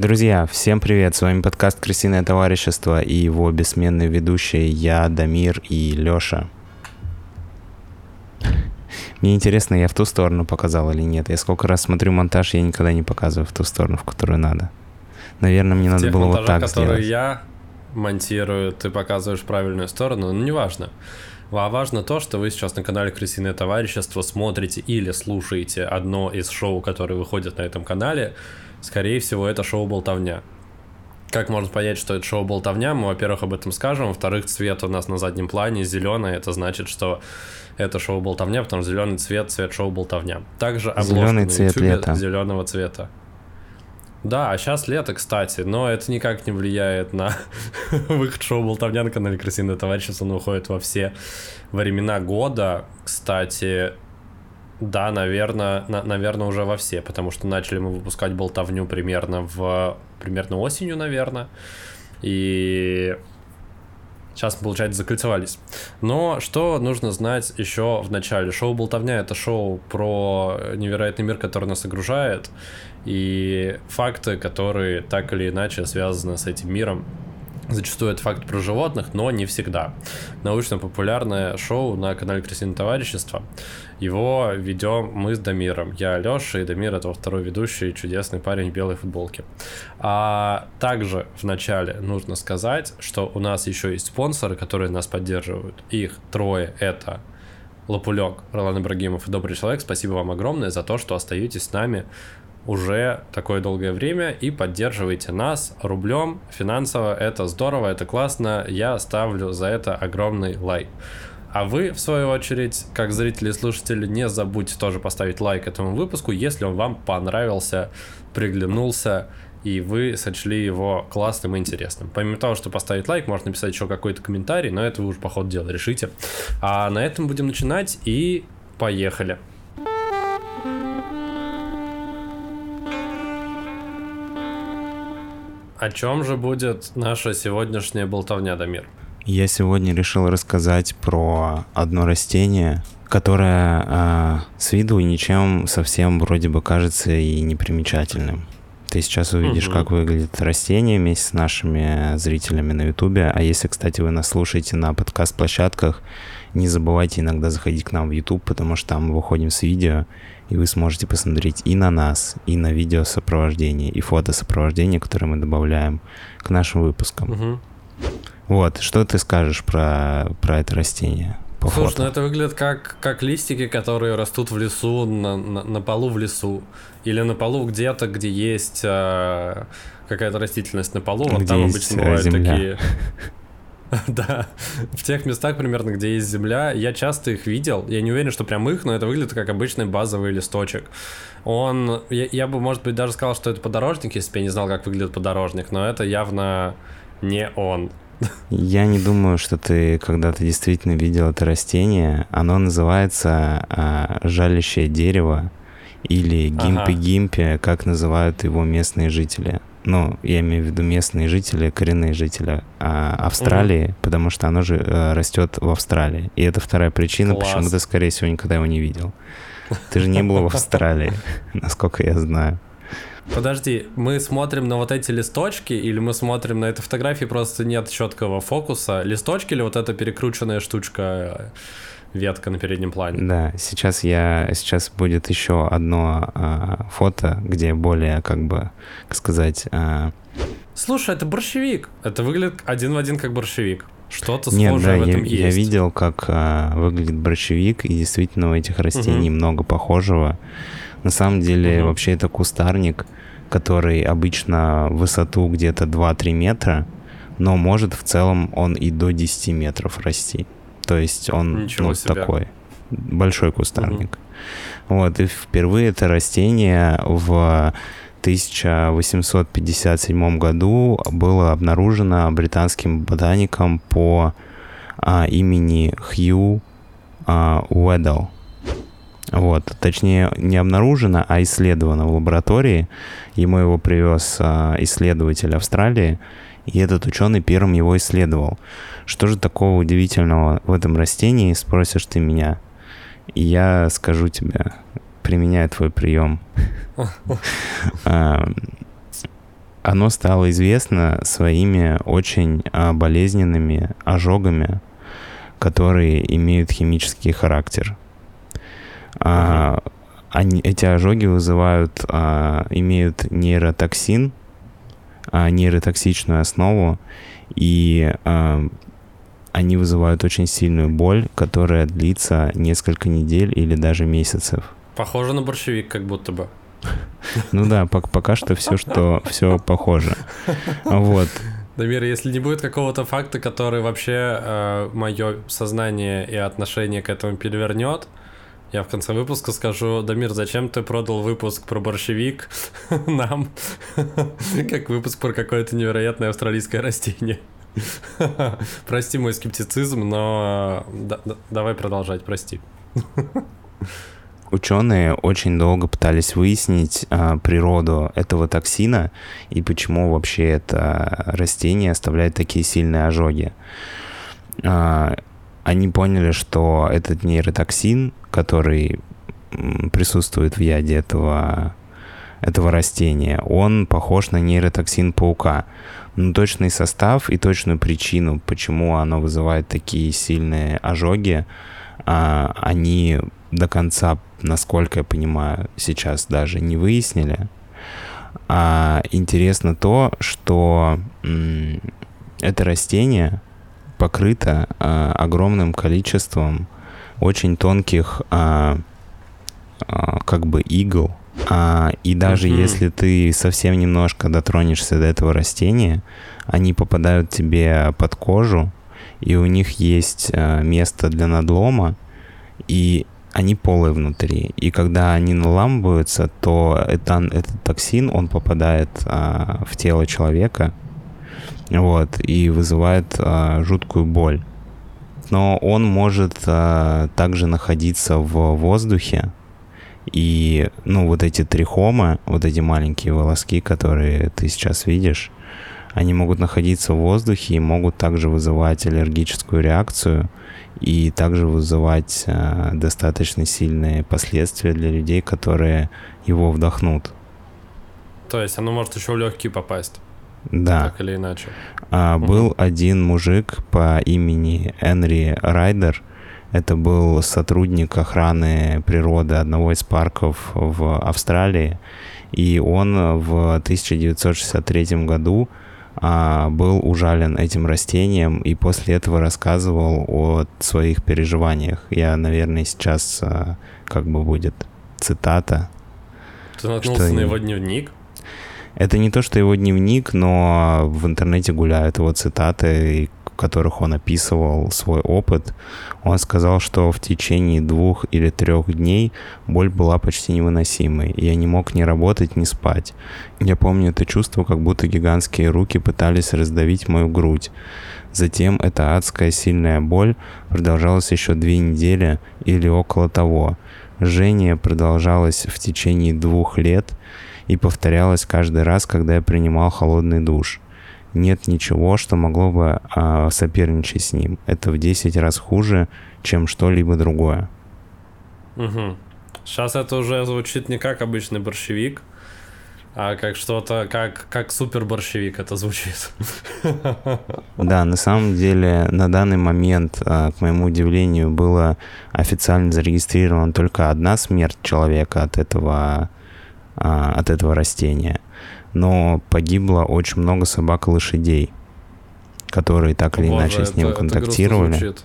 Друзья, всем привет! С вами подкаст «Крысиное товарищество» и его бессменные ведущие я, Дамир и Лёша. Мне интересно, я в ту сторону показал или нет. Я сколько раз смотрю монтаж, я никогда не показываю в ту сторону, в которую надо. Наверное, мне надо Тех было вот так которые сделать. я монтирую, ты показываешь правильную сторону, но неважно. А важно то, что вы сейчас на канале Крысиное товарищество смотрите или слушаете одно из шоу, которые выходят на этом канале. Скорее всего, это шоу «Болтовня». Как можно понять, что это шоу «Болтовня»? Мы, во-первых, об этом скажем. Во-вторых, цвет у нас на заднем плане зеленый. Это значит, что это шоу «Болтовня», потому что зеленый цвет, цвет шоу «Болтовня». Также обложка на цвет YouTube лета. зеленого цвета. Да, а сейчас лето, кстати, но это никак не влияет на выход шоу «Болтовня» на канале «Крысиное товарищество». Он выходит во все времена года. Кстати, да, наверное, наверное, уже во все, потому что начали мы выпускать «Болтовню» примерно в примерно осенью, наверное. И Сейчас получается, закольцевались. Но что нужно знать еще в начале? Шоу «Болтовня» — это шоу про невероятный мир, который нас окружает, и факты, которые так или иначе связаны с этим миром. Зачастую это факт про животных, но не всегда. Научно-популярное шоу на канале Крысиное товарищество. Его ведем мы с Дамиром. Я Леша, и Дамир это второй ведущий, чудесный парень в белой футболке. А также в начале нужно сказать, что у нас еще есть спонсоры, которые нас поддерживают. Их трое. Это Лопулек, Ролан Ибрагимов и Добрый Человек. Спасибо вам огромное за то, что остаетесь с нами уже такое долгое время и поддерживаете нас рублем финансово. Это здорово, это классно. Я ставлю за это огромный лайк. А вы, в свою очередь, как зрители и слушатели, не забудьте тоже поставить лайк этому выпуску, если он вам понравился, приглянулся, и вы сочли его классным и интересным. Помимо того, что поставить лайк, можно написать еще какой-то комментарий, но это вы уже по ходу дела решите. А на этом будем начинать, и поехали. О чем же будет наша сегодняшняя болтовня, Дамир? Я сегодня решил рассказать про одно растение, которое э, с виду ничем совсем вроде бы кажется и непримечательным. Ты сейчас увидишь, Мгм. как выглядит растение вместе с нашими зрителями на Ютубе. А если, кстати, вы нас слушаете на подкаст-площадках, не забывайте иногда заходить к нам в Ютуб, потому что там мы выходим с видео, и вы сможете посмотреть и на нас, и на видео сопровождение, и фото сопровождение, которое мы добавляем к нашим выпускам. Мгм. Вот, что ты скажешь про, про это растение? По Слушай, фото? ну это выглядит как, как листики, которые растут в лесу, на, на, на полу в лесу. Или на полу где-то, где есть э, какая-то растительность на полу. Вот Где там обычно бывают земля. такие... Да, в тех местах примерно, где есть земля, я часто их видел. Я не уверен, что прям их, но это выглядит как обычный базовый листочек. Он, я, я бы, может быть, даже сказал, что это подорожник, если бы я не знал, как выглядит подорожник, но это явно не он. Я не думаю, что ты когда-то действительно видел это растение. Оно называется а, жалящее дерево или Ага. гимпи-гимпи, как называют его местные жители. Ну, я имею в виду местные жители, коренные жители а, Австралии, потому что оно же э, растет в Австралии. И это вторая причина, Класс. почему ты, скорее всего, никогда его не видел. Ты же не был в Австралии, насколько я знаю. Подожди, мы смотрим на вот эти листочки, или мы смотрим на эту фотографии, просто нет четкого фокуса? Листочки или вот эта перекрученная штучка, ветка на переднем плане? Да, сейчас я сейчас будет еще одно а, фото, где более, как бы, как сказать, а, Слушай, это борщевик. Это выглядит один в один как борщевик. Что-то нет, схожее да, в я, этом я есть. видел, как а, выглядит борщевик, и действительно у этих растений много похожего. На самом деле, Мгм. вообще это кустарник, который обычно высоту где-то 2-3 метра, но может в целом он и до 10 метров расти. То есть он Ничего ну, себе. такой большой кустарник. Вот, и впервые это растение в 1857 году было обнаружено британским ботаником по а, имени Хью а, Уэддл. Вот, точнее, не обнаружено, а исследовано в лаборатории. Ему его привез а, исследователь Австралии, и этот ученый первым его исследовал. Что же такого удивительного в этом растении, спросишь ты меня. И я скажу тебе, применяю твой прием. А, оно стало известно своими очень а, болезненными ожогами, которые имеют химический характер. А, они, эти ожоги вызывают, имеют нейротоксин, нейротоксичную основу, и а, они вызывают очень сильную боль, которая длится несколько недель или даже месяцев. Похоже на борщевик, как будто бы. Ну да, пока что все, что все похоже. Вот. Дамир, если не будет какого-то факта, который вообще э, мое сознание и отношение к этому перевернет, я в конце выпуска скажу, Дамир, зачем ты продал выпуск про борщевик нам, как выпуск про какое-то невероятное австралийское растение? Прости мой скептицизм, но да, давай продолжать, прости. Ученые очень долго пытались выяснить а, природу этого токсина и почему вообще это растение оставляет такие сильные ожоги. А, они поняли, что этот нейротоксин, который присутствует в яде этого, этого растения, он похож на нейротоксин паука. Но точный состав и точную причину, почему оно вызывает такие сильные ожоги, а, они до конца насколько я понимаю, сейчас даже не выяснили. А интересно то, что это растение покрыто а, огромным количеством очень тонких а, а, как бы игл. А, и даже mm-hmm. если ты совсем немножко дотронешься до этого растения, они попадают тебе под кожу, и у них есть а, место для надлома, и они полые внутри. И когда они наламываются, то это, этот токсин, он попадает а, в тело человека, вот, и вызывает а, жуткую боль. Но он может а, также находиться в воздухе, и, ну, вот эти трихомы, вот эти маленькие волоски, которые ты сейчас видишь, они могут находиться в воздухе и могут также вызывать аллергическую реакцию, и также вызывать э, достаточно сильные последствия для людей, которые его вдохнут. То есть оно может еще в легкие попасть. Да. Так или иначе. А, угу. Был один мужик по имени Энри Райдер. Это был сотрудник охраны природы одного из парков в Австралии. И он в 1963 году а, был ужален этим растением и после этого рассказывал о своих переживаниях. Я, наверное, сейчас а, как бы будет цитата. Ты наткнулся что... на его дневник? Это не то, что его дневник, но в интернете гуляют его цитаты, в которых он описывал свой опыт. Он сказал, что в течение двух или трех дней боль была почти невыносимой. Я не мог ни работать, ни спать. Я помню это чувство, как будто гигантские руки пытались раздавить мою грудь. Затем эта адская сильная боль продолжалась еще две недели или около того. Жжение продолжалось в течение двух лет и повторялось каждый раз, когда я принимал холодный душ нет ничего, что могло бы а, соперничать с ним. Это в 10 раз хуже, чем что-либо другое. Угу. Сейчас это уже звучит не как обычный борщевик, а как что-то, как, как супер борщевик это звучит. Да, на самом деле на данный момент, а, к моему удивлению, было официально зарегистрирована только одна смерть человека от этого, а, от этого растения но погибло очень много собак и лошадей, которые так или Боже, иначе с ним это, контактировали. Это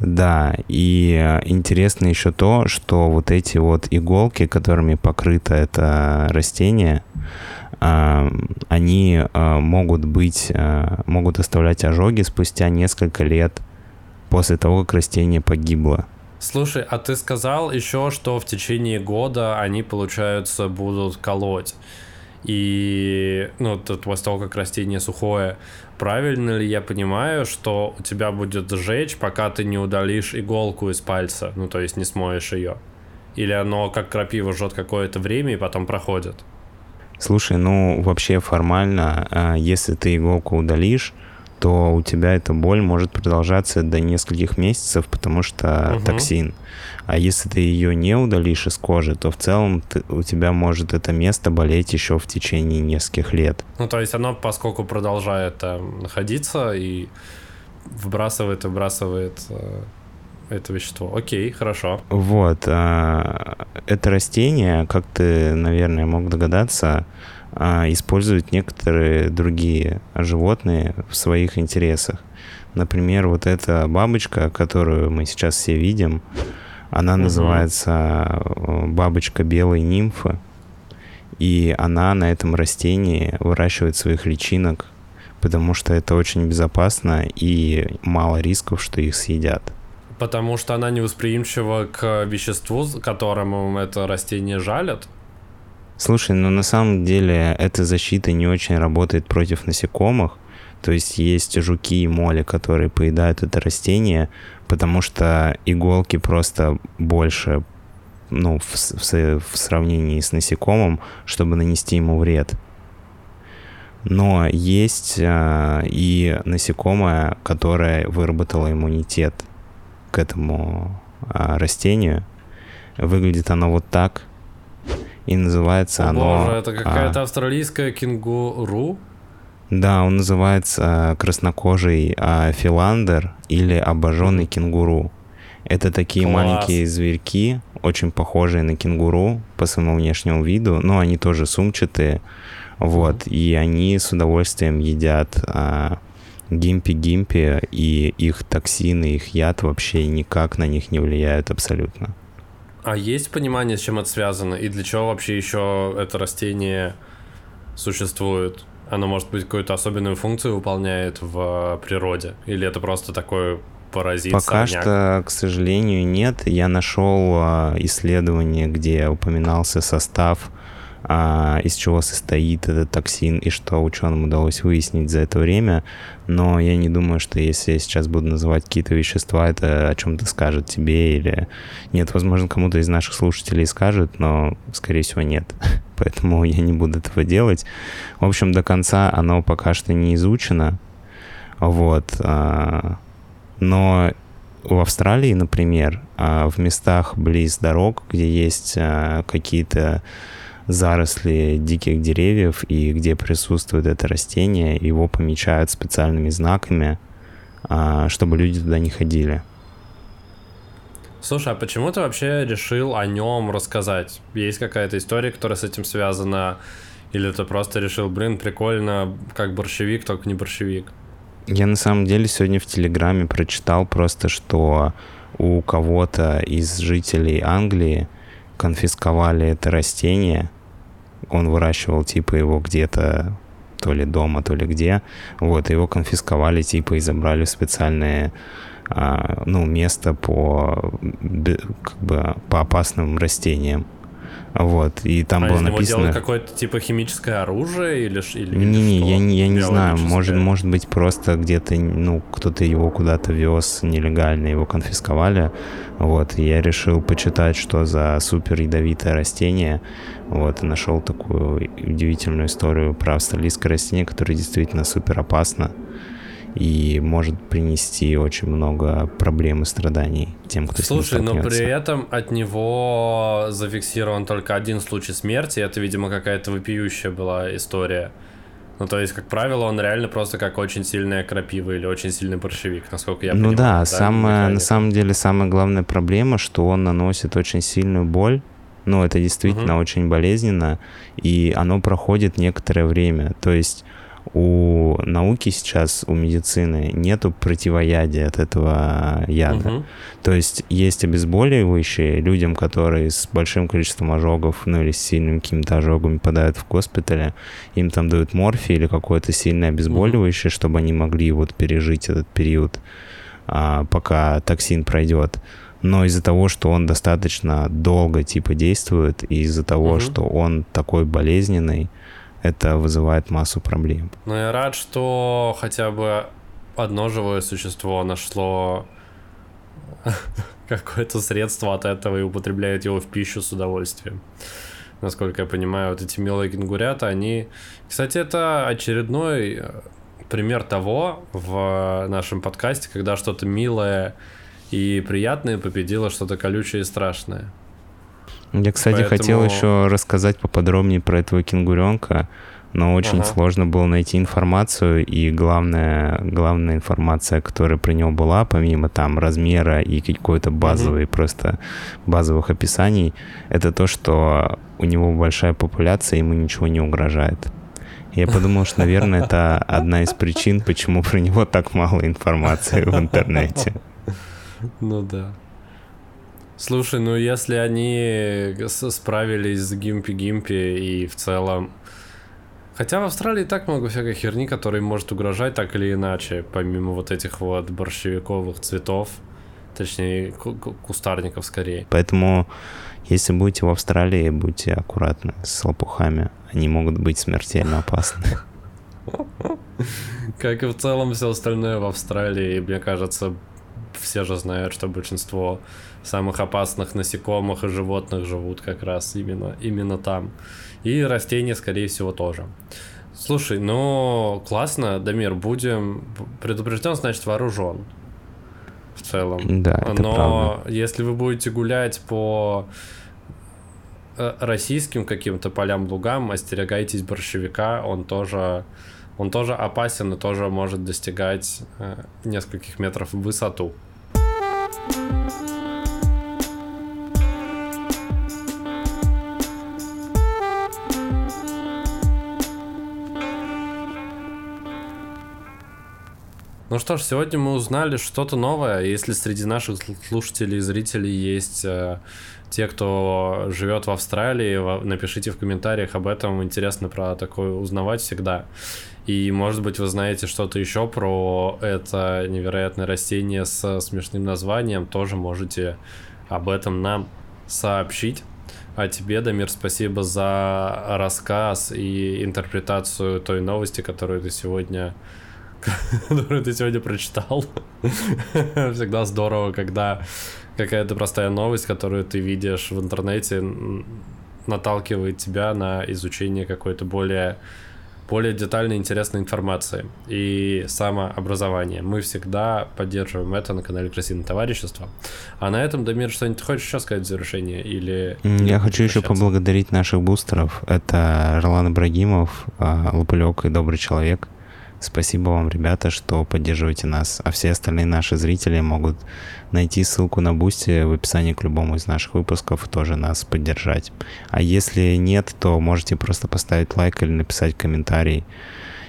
да, и э, интересно еще то, что вот эти вот иголки, которыми покрыто это растение, а, они а, могут быть, а, могут оставлять ожоги спустя несколько лет после того, как растение погибло. Слушай, а ты сказал еще, что в течение года они, получается, будут колоть. И, ну, после того, как растение сухое, правильно ли я понимаю, что у тебя будет сжечь, пока ты не удалишь иголку из пальца, ну, то есть не смоешь ее? Или оно, как крапива, жжет какое-то время и потом проходит? Слушай, ну, вообще формально, а, если ты иголку удалишь, то у тебя эта боль может продолжаться до нескольких месяцев, потому что угу. токсин. А если ты ее не удалишь из кожи, то в целом ты, у тебя может это место болеть еще в течение нескольких лет. Ну, то есть оно, поскольку продолжает э, находиться и выбрасывает, выбрасывает э, это вещество. Окей, хорошо. Вот. Э, это растение, как ты, наверное, мог догадаться, э, используют некоторые другие животные в своих интересах. Например, вот эта бабочка, которую мы сейчас все видим, она угу. называется э, бабочка белой нимфы. И она на этом растении выращивает своих личинок, потому что это очень безопасно и мало рисков, что их съедят. Потому что она не восприимчива к веществу, которому это растение жалят? Слушай, ну на самом деле эта защита не очень работает против насекомых. То есть есть жуки и моли, которые поедают это растение, потому что иголки просто больше ну, в, в, в сравнении с насекомым, чтобы нанести ему вред. Но есть э, и насекомое, которое выработало иммунитет к этому э, растению. Выглядит оно вот так. И называется О, оно... Боже, это какая-то а, австралийская кенгуру? Да, он называется краснокожий а, филандер или обожженный кенгуру. Это такие Класс. маленькие зверьки, очень похожие на кенгуру по своему внешнему виду, но они тоже сумчатые. Вот, и они с удовольствием едят а, гимпи-гимпи, и их токсины, их яд вообще никак на них не влияют абсолютно. А есть понимание, с чем это связано, и для чего вообще еще это растение существует? Оно, может быть, какую-то особенную функцию выполняет в природе? Или это просто такой паразит? Пока сорняк? что, к сожалению, нет. Я нашел а, исследование, где упоминался состав а, из чего состоит этот токсин и что ученым удалось выяснить за это время. Но я не думаю, что если я сейчас буду называть какие-то вещества, это о чем-то скажет тебе или... Нет, возможно, кому-то из наших слушателей скажет, но, скорее всего, нет. Поэтому я не буду этого делать. В общем, до конца оно пока что не изучено. Вот. А, но в Австралии, например, а, в местах близ дорог, где есть а, какие-то заросли диких деревьев и где присутствует это растение, его помечают специальными знаками, а, чтобы люди туда не ходили. Слушай, а почему ты вообще решил о нем рассказать? Есть какая-то история, которая с этим связана? Или ты просто решил, блин, прикольно, как борщевик, только не борщевик? Я на самом деле сегодня в Телеграме прочитал просто, что у кого-то из жителей Англии конфисковали это растение, он выращивал типа его где-то то ли дома, то ли где. Вот, его конфисковали типа и забрали в специальное а, ну, место по, как бы, по опасным растениям. Вот, и там а было написано... какое-то типа химическое оружие или, или я, не, я не знаю, может, может быть просто где-то, ну, кто-то его куда-то вез нелегально, его конфисковали, вот, и я решил почитать, что за супер ядовитое растение, вот, и нашел такую удивительную историю про австралийское растение, которое действительно супер опасно, и может принести очень много проблем и страданий тем, кто Слушай, с ним но при этом от него зафиксирован только один случай смерти, это, видимо, какая-то вопиющая была история. Ну, то есть, как правило, он реально просто как очень сильная крапива или очень сильный борщевик, насколько я ну понимаю. Ну да, да самая, на самом деле самая главная проблема, что он наносит очень сильную боль, ну, это действительно угу. очень болезненно, и оно проходит некоторое время. То есть у науки сейчас, у медицины нету противоядия от этого яда. Угу. То есть есть обезболивающие людям, которые с большим количеством ожогов, ну или с сильным какими-то ожогами попадают в госпитале, им там дают морфий или какое-то сильное обезболивающее, угу. чтобы они могли вот пережить этот период, а, пока токсин пройдет но из-за того, что он достаточно долго типа действует, и из-за того, угу. что он такой болезненный, это вызывает массу проблем. Ну, я рад, что хотя бы одно живое существо нашло какое-то средство от этого и употребляет его в пищу с удовольствием. Насколько я понимаю, вот эти милые кенгурята, они... Кстати, это очередной э, пример того в нашем подкасте, когда что-то милое и приятное победило что-то колючее и страшное. Я, кстати, Поэтому... хотел еще рассказать поподробнее про этого кенгуренка, но очень ага. сложно было найти информацию, и главная, главная информация, которая про него была, помимо там размера и какой-то базовой, угу. просто базовых описаний, это то, что у него большая популяция, ему ничего не угрожает. Я подумал, что, наверное, это одна из причин, почему про него так мало информации в интернете. Ну да. Слушай, ну если они справились с Гимпи-Гимпи и в целом... Хотя в Австралии так много всякой херни, которая может угрожать так или иначе, помимо вот этих вот борщевиковых цветов, точнее кустарников скорее. Поэтому, если будете в Австралии, будьте аккуратны с лопухами. Они могут быть смертельно опасны. Как и в целом все остальное в Австралии, мне кажется, все же знают, что большинство самых опасных насекомых и животных живут как раз именно, именно там. И растения, скорее всего, тоже. Слушай, ну классно, Дамир, будем предупрежден, значит вооружен. В целом. Да, это Но правда. если вы будете гулять по э, российским каким-то полям, лугам, остерегайтесь борщевика, он тоже, он тоже опасен и тоже может достигать э, нескольких метров в высоту. Ну что ж, сегодня мы узнали что-то новое. Если среди наших слушателей и зрителей есть э, те, кто живет в Австралии, напишите в комментариях об этом. Интересно про такое узнавать всегда. И, может быть, вы знаете что-то еще про это невероятное растение с смешным названием. Тоже можете об этом нам сообщить. А тебе, Дамир, спасибо за рассказ и интерпретацию той новости, которую ты сегодня которую ты сегодня прочитал. Всегда здорово, когда какая-то простая новость, которую ты видишь в интернете, наталкивает тебя на изучение какой-то более более детальной интересной информации и самообразования. Мы всегда поддерживаем это на канале Красивое товарищество. А на этом, Дамир, что-нибудь хочешь еще сказать в завершение? Или Я хочу еще поблагодарить наших бустеров. Это Ролан Ибрагимов, а, Лопылек и Добрый Человек. Спасибо вам, ребята, что поддерживаете нас. А все остальные наши зрители могут найти ссылку на Boosty в описании к любому из наших выпусков и тоже нас поддержать. А если нет, то можете просто поставить лайк или написать комментарий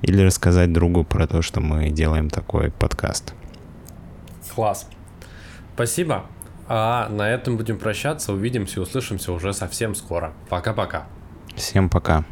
или рассказать другу про то, что мы делаем такой подкаст. Класс. Спасибо. А на этом будем прощаться. Увидимся и услышимся уже совсем скоро. Пока-пока. Всем пока.